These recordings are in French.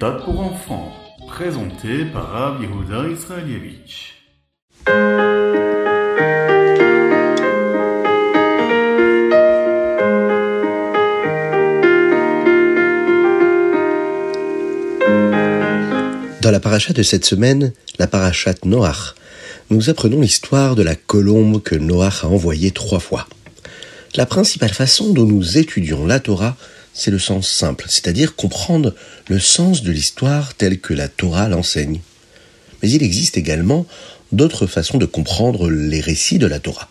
pour enfants, présenté par Rav Israelievich. Dans la paracha de cette semaine, la parachat Noach, nous apprenons l'histoire de la colombe que Noach a envoyée trois fois. La principale façon dont nous étudions la Torah, c'est le sens simple, c'est-à-dire comprendre le sens de l'histoire telle que la Torah l'enseigne. Mais il existe également d'autres façons de comprendre les récits de la Torah.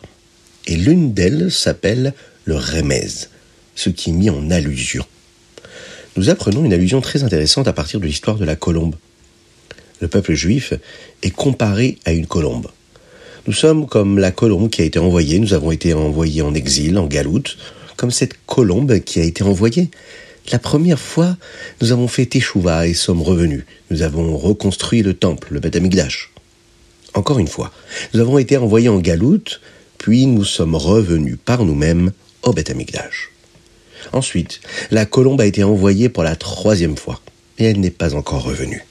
Et l'une d'elles s'appelle le remez, ce qui est mis en allusion. Nous apprenons une allusion très intéressante à partir de l'histoire de la colombe le peuple juif est comparé à une colombe. Nous sommes comme la colombe qui a été envoyée, nous avons été envoyés en exil, en galoute, comme cette colombe qui a été envoyée. La première fois, nous avons fait Teshuvah et sommes revenus. Nous avons reconstruit le temple, le Beth Amikdash. Encore une fois, nous avons été envoyés en galoute, puis nous sommes revenus par nous-mêmes au Beth Amikdash. Ensuite, la colombe a été envoyée pour la troisième fois, et elle n'est pas encore revenue.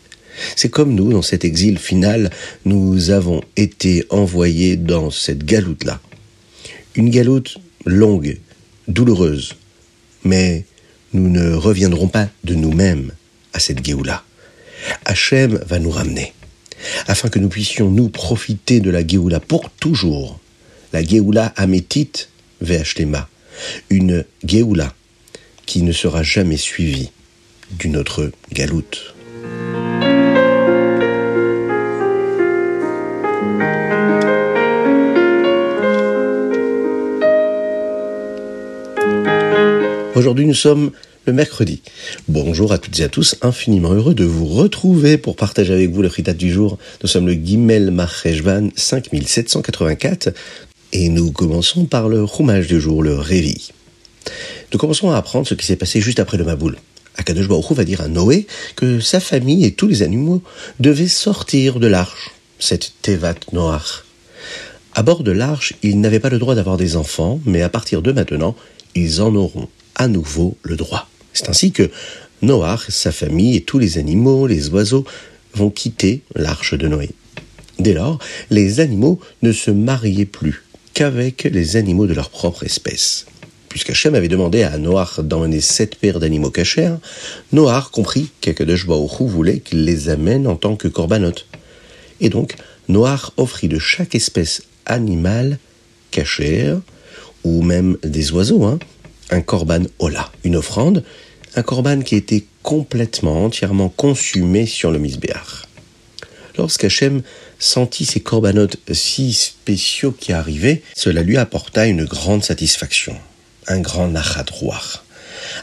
C'est comme nous, dans cet exil final, nous avons été envoyés dans cette galoute-là. Une galoute longue, douloureuse, mais nous ne reviendrons pas de nous-mêmes à cette Géoula. Hachem va nous ramener, afin que nous puissions nous profiter de la Géoula pour toujours. La Géoula Amétite Ve'Ashlema, une Géoula qui ne sera jamais suivie d'une autre galoute. Aujourd'hui, nous sommes le mercredi. Bonjour à toutes et à tous, infiniment heureux de vous retrouver pour partager avec vous le fritat du jour. Nous sommes le Gimel Marcheshvan 5784 et nous commençons par le roumage du jour, le Révi. Nous commençons à apprendre ce qui s'est passé juste après le Maboul. Akadosh Baruch va dire à Noé que sa famille et tous les animaux devaient sortir de l'arche, cette Tevat Noach. À bord de l'arche, ils n'avaient pas le droit d'avoir des enfants, mais à partir de maintenant, ils en auront à nouveau le droit. C'est ainsi que Noach, sa famille et tous les animaux, les oiseaux, vont quitter l'arche de Noé. Dès lors, les animaux ne se mariaient plus qu'avec les animaux de leur propre espèce. Puisqu'Hachem avait demandé à Noach d'emmener sept paires d'animaux cachers, Noach comprit qu'Akadosh voulait qu'il les amène en tant que corbanotes. Et donc, Noach offrit de chaque espèce animale cachère, ou même des oiseaux, hein, un korban ola, une offrande, un korban qui était complètement, entièrement consumé sur le misbéach. Lorsqu'Hachem sentit ces corbanotes si spéciaux qui arrivaient, cela lui apporta une grande satisfaction, un grand nachadroir.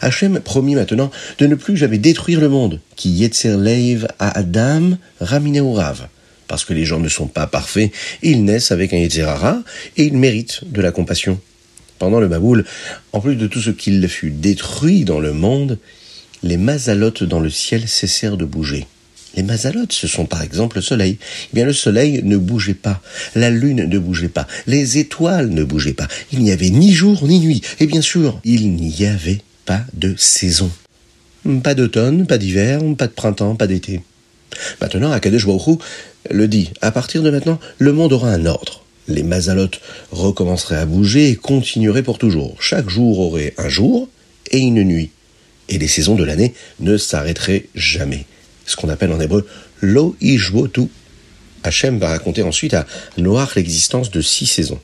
Hachem promit maintenant de ne plus jamais détruire le monde, qui yetzer leiv à Adam ramineurav, parce que les gens ne sont pas parfaits, ils naissent avec un yetzerara et ils méritent de la compassion. Pendant le Baboul, en plus de tout ce qu'il fut détruit dans le monde, les mazalotes dans le ciel cessèrent de bouger. Les mazalotes, ce sont par exemple le soleil. Eh bien, le soleil ne bougeait pas, la lune ne bougeait pas, les étoiles ne bougeaient pas. Il n'y avait ni jour ni nuit. Et bien sûr, il n'y avait pas de saison. Pas d'automne, pas d'hiver, pas de printemps, pas d'été. Maintenant, Akadosh Baruch le dit, à partir de maintenant, le monde aura un ordre les mazalotes recommenceraient à bouger et continueraient pour toujours. Chaque jour aurait un jour et une nuit. Et les saisons de l'année ne s'arrêteraient jamais. Ce qu'on appelle en hébreu lo ishvotu. Hachem va raconter ensuite à Noach l'existence de six saisons.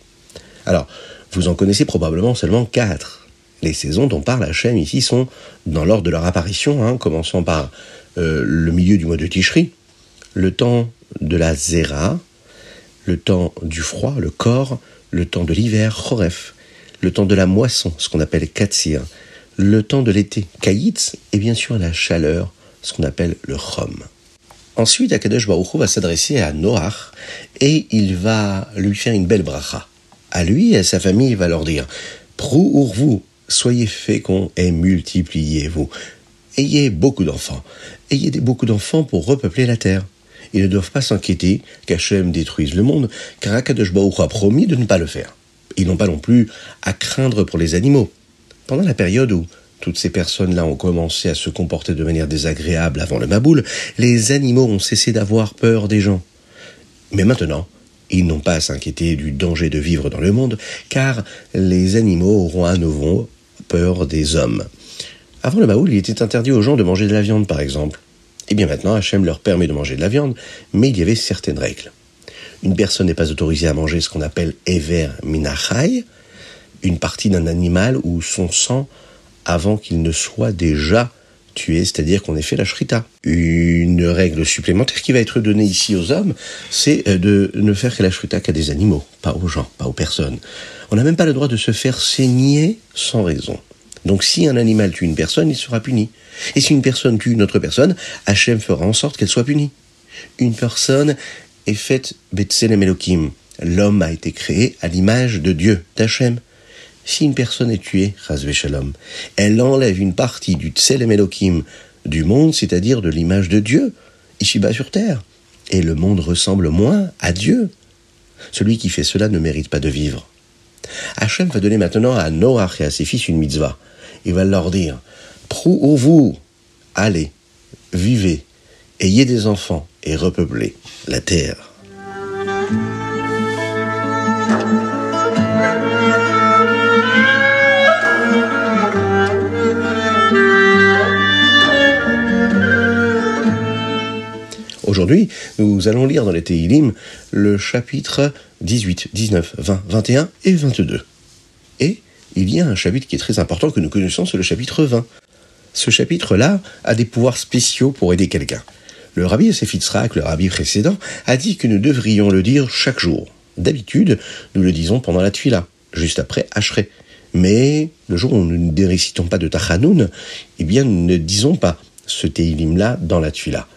Alors, vous en connaissez probablement seulement quatre. Les saisons dont parle Hachem ici sont dans l'ordre de leur apparition, hein, commençant par euh, le milieu du mois de Tishri, le temps de la Zera, le temps du froid, le corps, le temps de l'hiver, Choref, le temps de la moisson, ce qu'on appelle Katsir, le temps de l'été, Kaïtz, et bien sûr la chaleur, ce qu'on appelle le Chom. Ensuite, Akadosh Baruch va s'adresser à Noach et il va lui faire une belle bracha. À lui et à sa famille, il va leur dire Prou vous, soyez féconds et multipliez-vous. Ayez beaucoup d'enfants. Ayez beaucoup d'enfants pour repeupler la terre ils ne doivent pas s'inquiéter qu'Hachem détruise le monde, car Akadosh a promis de ne pas le faire. Ils n'ont pas non plus à craindre pour les animaux. Pendant la période où toutes ces personnes-là ont commencé à se comporter de manière désagréable avant le Maboul, les animaux ont cessé d'avoir peur des gens. Mais maintenant, ils n'ont pas à s'inquiéter du danger de vivre dans le monde, car les animaux auront à nouveau peur des hommes. Avant le Maoul, il était interdit aux gens de manger de la viande, par exemple. Et eh bien maintenant, Hachem leur permet de manger de la viande, mais il y avait certaines règles. Une personne n'est pas autorisée à manger ce qu'on appelle Ever Minachai, une partie d'un animal ou son sang avant qu'il ne soit déjà tué, c'est-à-dire qu'on ait fait la shrita. Une règle supplémentaire qui va être donnée ici aux hommes, c'est euh, de ne faire que la shrita qu'à des animaux, pas aux gens, pas aux personnes. On n'a même pas le droit de se faire saigner sans raison. Donc si un animal tue une personne, il sera puni. Et si une personne tue une autre personne, Hachem fera en sorte qu'elle soit punie. Une personne est faite Betselem. L'homme a été créé à l'image de Dieu, d'Hachem. Si une personne est tuée, elle enlève une partie du Tselem du monde, c'est-à-dire de l'image de Dieu, ici-bas sur terre. Et le monde ressemble moins à Dieu. Celui qui fait cela ne mérite pas de vivre. Hachem va donner maintenant à Noach et à ses fils une mitzvah. Il va leur dire, Prou-vous, allez, vivez, ayez des enfants et repeuplez la terre. Aujourd'hui, nous allons lire dans les Teilim le chapitre 18, 19, 20, 21 et 22. Et il y a un chapitre qui est très important que nous connaissons, c'est le chapitre 20. Ce chapitre-là a des pouvoirs spéciaux pour aider quelqu'un. Le rabbi Yosef le rabbi précédent, a dit que nous devrions le dire chaque jour. D'habitude, nous le disons pendant la tuila, juste après Ashrei. Mais le jour où nous ne récitons pas de Tachanoun, eh bien, nous ne disons pas ce Teilim-là dans la tuila.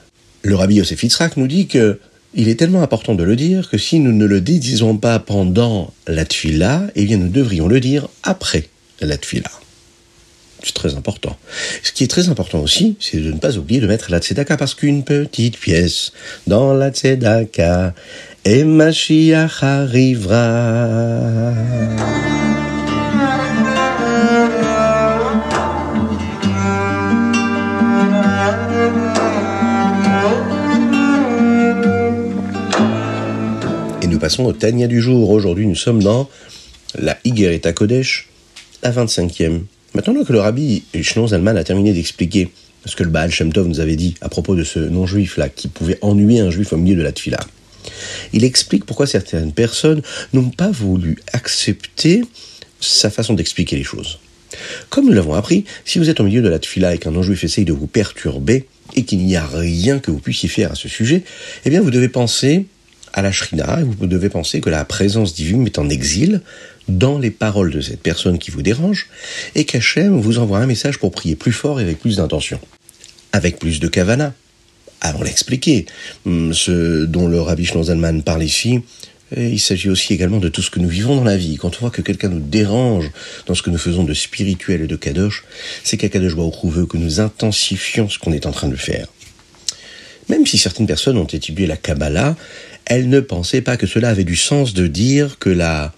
Le rabbi Yosef Yitzhak nous dit que il est tellement important de le dire que si nous ne le disons pas pendant la tfila, eh bien nous devrions le dire après la tfila. C'est très important. Ce qui est très important aussi, c'est de ne pas oublier de mettre la tzedaka parce qu'une petite pièce dans la tzedaka et Mashiach arrivera. passons au Tania du jour. Aujourd'hui, nous sommes dans la Higereta Kodesh, la 25e. Maintenant que le rabbi Shnon Zalman a terminé d'expliquer ce que le Baal Shem Tov nous avait dit à propos de ce non-juif là qui pouvait ennuyer un juif au milieu de la tfila, il explique pourquoi certaines personnes n'ont pas voulu accepter sa façon d'expliquer les choses. Comme nous l'avons appris, si vous êtes au milieu de la tfila et qu'un non-juif essaye de vous perturber et qu'il n'y a rien que vous puissiez faire à ce sujet, eh bien vous devez penser à la Shrina, et vous devez penser que la présence divine est en exil dans les paroles de cette personne qui vous dérange, et qu'Hachem vous envoie un message pour prier plus fort et avec plus d'intention, avec plus de kavana. Avant l'expliquer, hum, ce dont le Rabbi Zalman parle ici, il s'agit aussi également de tout ce que nous vivons dans la vie. Quand on voit que quelqu'un nous dérange dans ce que nous faisons de spirituel et de kadosh, c'est qu'Akadosh Baruch veut que nous intensifions ce qu'on est en train de faire. Même si certaines personnes ont étudié la Kabbalah, elle ne pensait pas que cela avait du sens de dire que la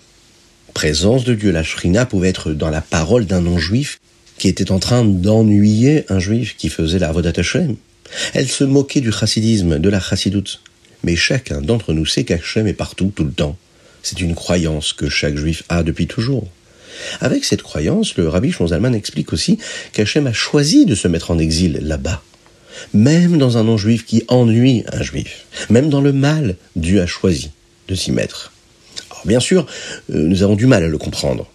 présence de Dieu, la Shrina, pouvait être dans la parole d'un non-juif qui était en train d'ennuyer un juif qui faisait la Vodat Hashem. Elle se moquait du chassidisme, de la chassidoute. Mais chacun d'entre nous sait qu'Hachem est partout, tout le temps. C'est une croyance que chaque juif a depuis toujours. Avec cette croyance, le rabbi Shonzalman explique aussi qu'Hachem a choisi de se mettre en exil là-bas, même dans un non-juif qui ennuie un juif, même dans le mal, Dieu a choisi de s'y mettre. Bien sûr, euh, nous avons du mal à le comprendre.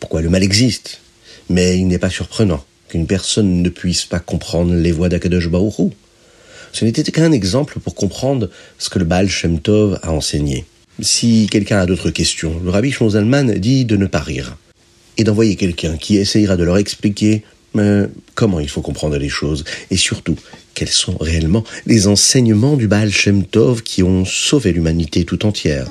Pourquoi le mal existe? Mais il n'est pas surprenant qu'une personne ne puisse pas comprendre les voies d'Akadosh Ce n'était qu'un exemple pour comprendre ce que le Baal Shem Tov a enseigné. Si quelqu'un a d'autres questions, le rabbi Shonzalman dit de ne pas rire et d'envoyer quelqu'un qui essayera de leur expliquer mais comment il faut comprendre les choses et surtout quels sont réellement les enseignements du Baal Shem Tov qui ont sauvé l'humanité tout entière.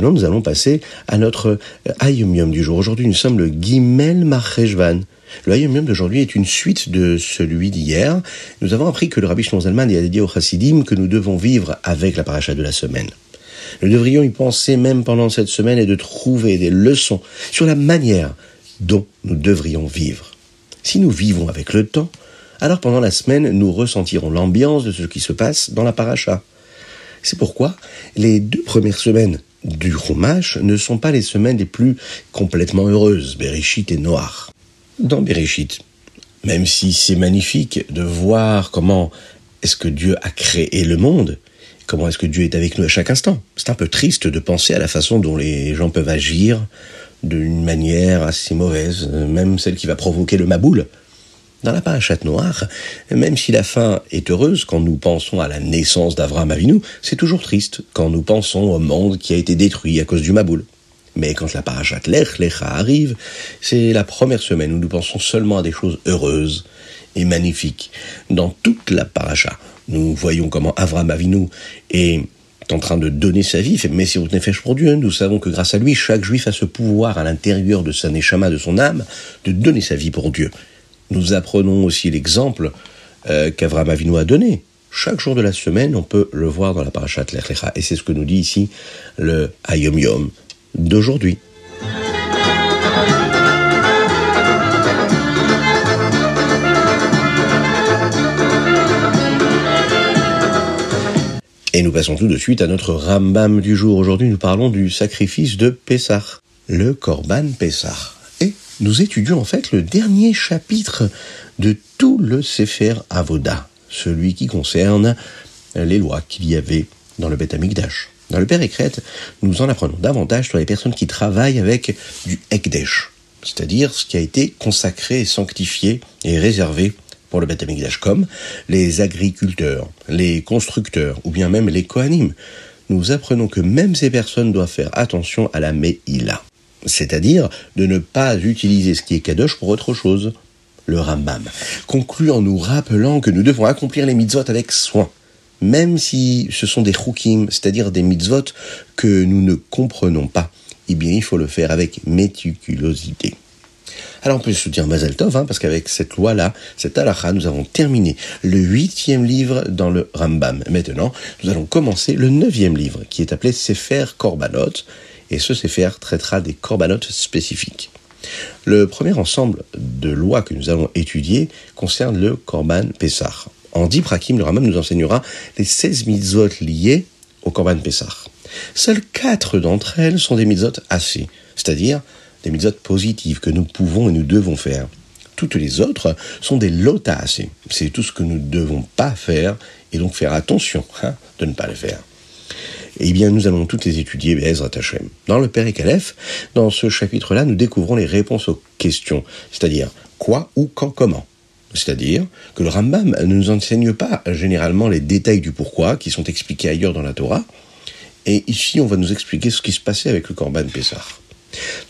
Nous allons passer à notre Ayumium du jour. Aujourd'hui, nous sommes le Gimel Marcheshvan. Le Ayumium d'aujourd'hui est une suite de celui d'hier. Nous avons appris que le Rabbi Shlomo Zalman a dit au Chassidim que nous devons vivre avec la paracha de la semaine. Nous devrions y penser même pendant cette semaine et de trouver des leçons sur la manière dont nous devrions vivre. Si nous vivons avec le temps, alors pendant la semaine, nous ressentirons l'ambiance de ce qui se passe dans la paracha. C'est pourquoi les deux premières semaines du Chumash ne sont pas les semaines les plus complètement heureuses, Bereshit et Noir. Dans Bereshit, même si c'est magnifique de voir comment est-ce que Dieu a créé le monde, comment est-ce que Dieu est avec nous à chaque instant. C'est un peu triste de penser à la façon dont les gens peuvent agir d'une manière assez mauvaise, même celle qui va provoquer le maboule. Dans la parachate noire, même si la fin est heureuse quand nous pensons à la naissance d'Avraham Avinu, c'est toujours triste quand nous pensons au monde qui a été détruit à cause du Maboul. Mais quand la parachate Lech Lecha arrive, c'est la première semaine où nous pensons seulement à des choses heureuses et magnifiques. Dans toute la paracha, nous voyons comment Avraham Avinu est en train de donner sa vie, fait Messirut Nefesh pour Dieu. Nous savons que grâce à lui, chaque juif a ce pouvoir à l'intérieur de sa neshama, de son âme, de donner sa vie pour Dieu. Nous apprenons aussi l'exemple euh, qu'Avram Avinu a donné. Chaque jour de la semaine, on peut le voir dans la parashat Lech Lecha. Et c'est ce que nous dit ici le Hayom Yom d'aujourd'hui. Et nous passons tout de suite à notre Rambam du jour. Aujourd'hui, nous parlons du sacrifice de Pessah, le Korban Pessah nous étudions en fait le dernier chapitre de tout le Sefer Avoda, celui qui concerne les lois qu'il y avait dans le Beth Amikdash. Dans le Père Ekret, nous en apprenons davantage sur les personnes qui travaillent avec du Ekdesh, c'est-à-dire ce qui a été consacré, sanctifié et réservé pour le Beth Amikdash, comme les agriculteurs, les constructeurs ou bien même les Kohanim. Nous apprenons que même ces personnes doivent faire attention à la Me'ila c'est-à-dire de ne pas utiliser ce qui est kadosh pour autre chose. Le Rambam conclut en nous rappelant que nous devons accomplir les mitzvot avec soin, même si ce sont des chukim, c'est-à-dire des mitzvot que nous ne comprenons pas. Eh bien, il faut le faire avec méticulosité. Alors on peut se dire Mazel Tov, hein, parce qu'avec cette loi-là, cette halakha, nous avons terminé le huitième livre dans le Rambam. Maintenant, nous allons commencer le neuvième livre, qui est appelé Sefer Korbanot, et ce Sefer traitera des corbanotes spécifiques. Le premier ensemble de lois que nous allons étudier concerne le Korban Pessah. En dix prakim, le Rambam nous enseignera les 16 mitzvot liées au Korban Pessah. Seules quatre d'entre elles sont des mitzvot assez, c'est-à-dire des mitzvot positives que nous pouvons et nous devons faire. Toutes les autres sont des lota assez. C'est tout ce que nous ne devons pas faire et donc faire attention hein, de ne pas le faire. Eh bien, nous allons toutes les étudier, Bezrat Hashem. Dans le Père dans ce chapitre-là, nous découvrons les réponses aux questions, c'est-à-dire quoi, ou quand, comment? C'est-à-dire que le Rambam ne nous enseigne pas généralement les détails du pourquoi, qui sont expliqués ailleurs dans la Torah, et ici on va nous expliquer ce qui se passait avec le Korban Pessah.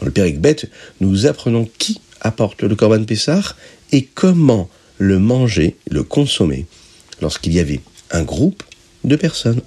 Dans le Bet, nous apprenons qui apporte le Korban Pessah et comment le manger, le consommer, lorsqu'il y avait un groupe de personnes.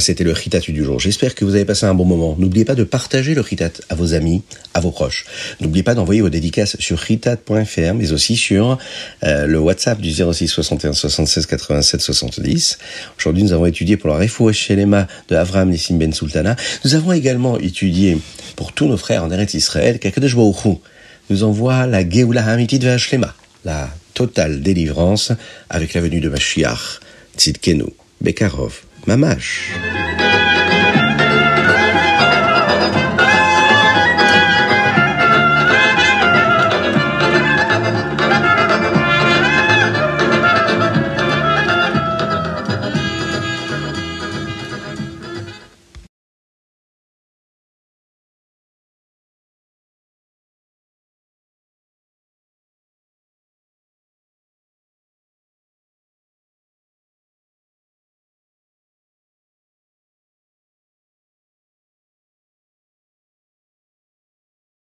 C'était le Ritat du jour. J'espère que vous avez passé un bon moment. N'oubliez pas de partager le Ritat à vos amis, à vos proches. N'oubliez pas d'envoyer vos dédicaces sur ritat.fr, mais aussi sur euh, le WhatsApp du 06 61 76 87 70. Aujourd'hui, nous avons étudié pour la Refouach Shelema de Avram Nissim Ben Sultana. Nous avons également étudié pour tous nos frères en Eretz Israël qu'Akadosh Baruch nous envoie la Geoula Hamitit Shlema, la totale délivrance avec la venue de Mashiach, Tzidkenu, Bekarov, Mamache